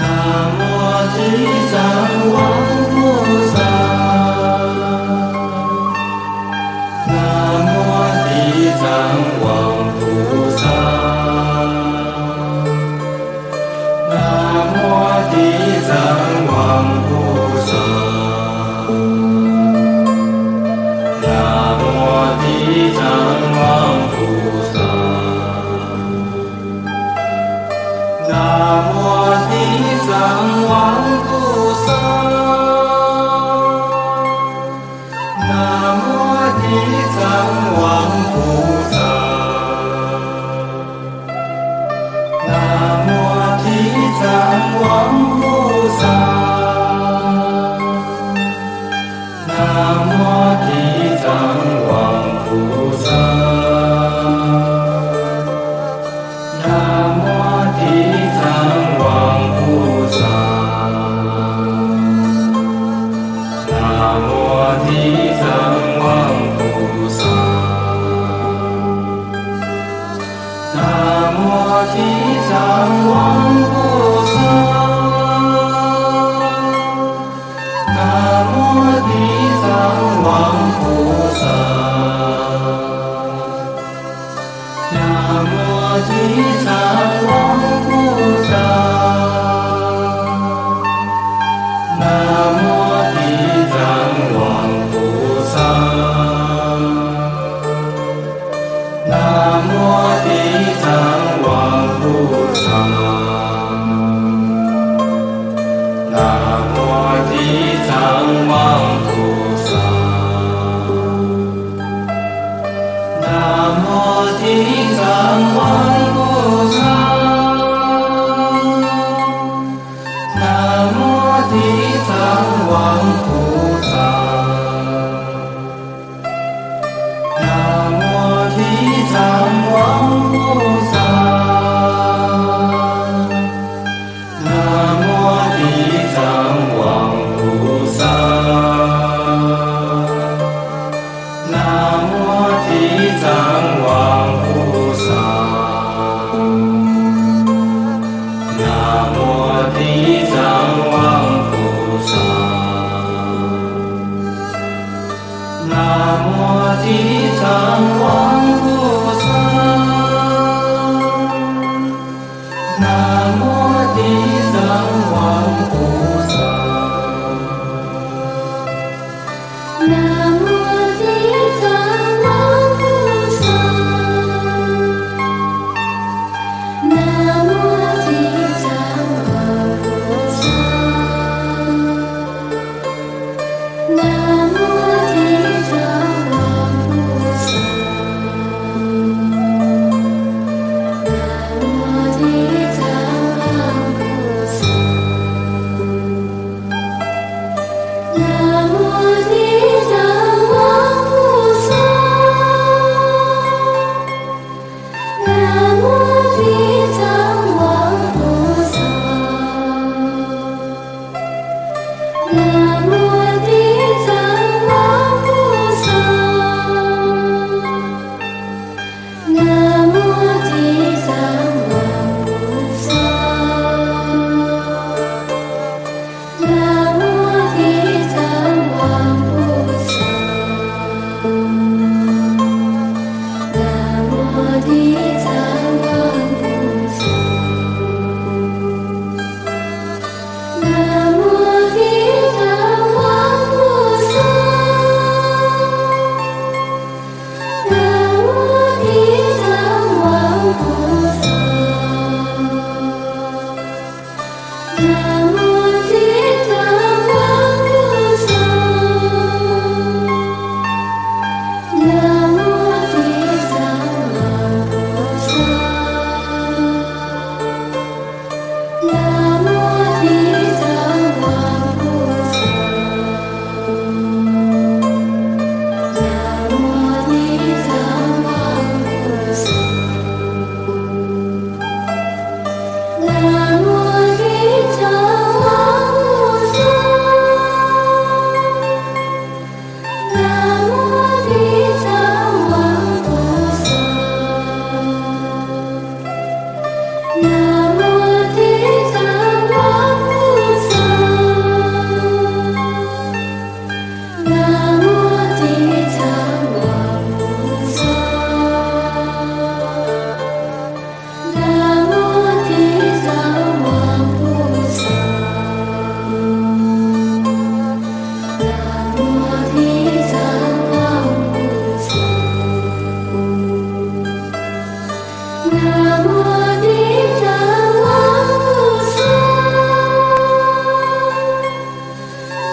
南无地藏王菩萨南无地藏王。藏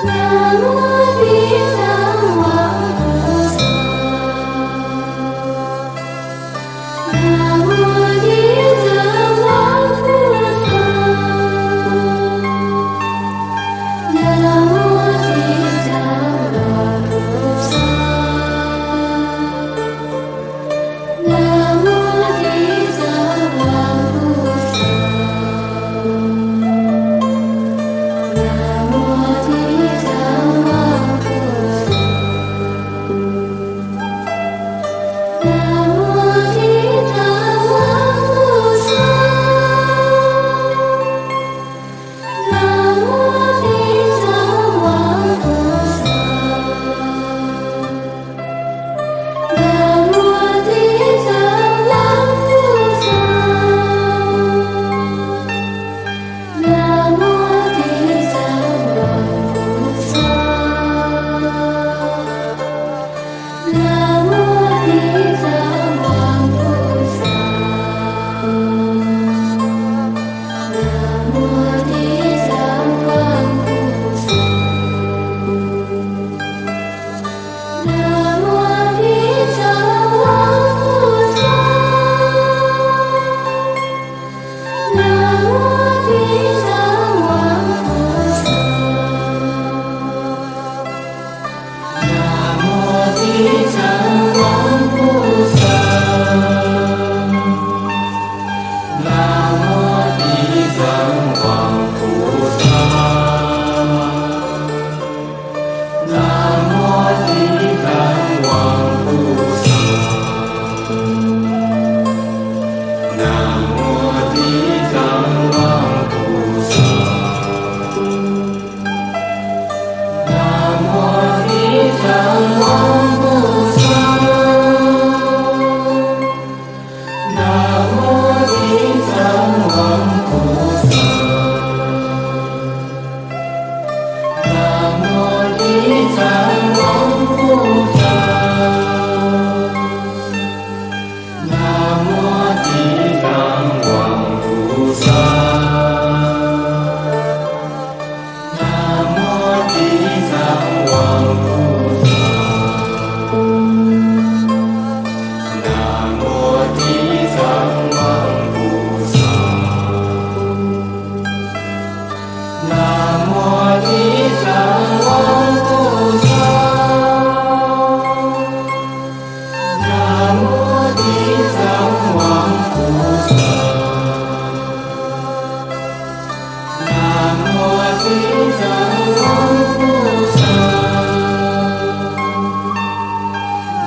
Não.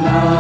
love.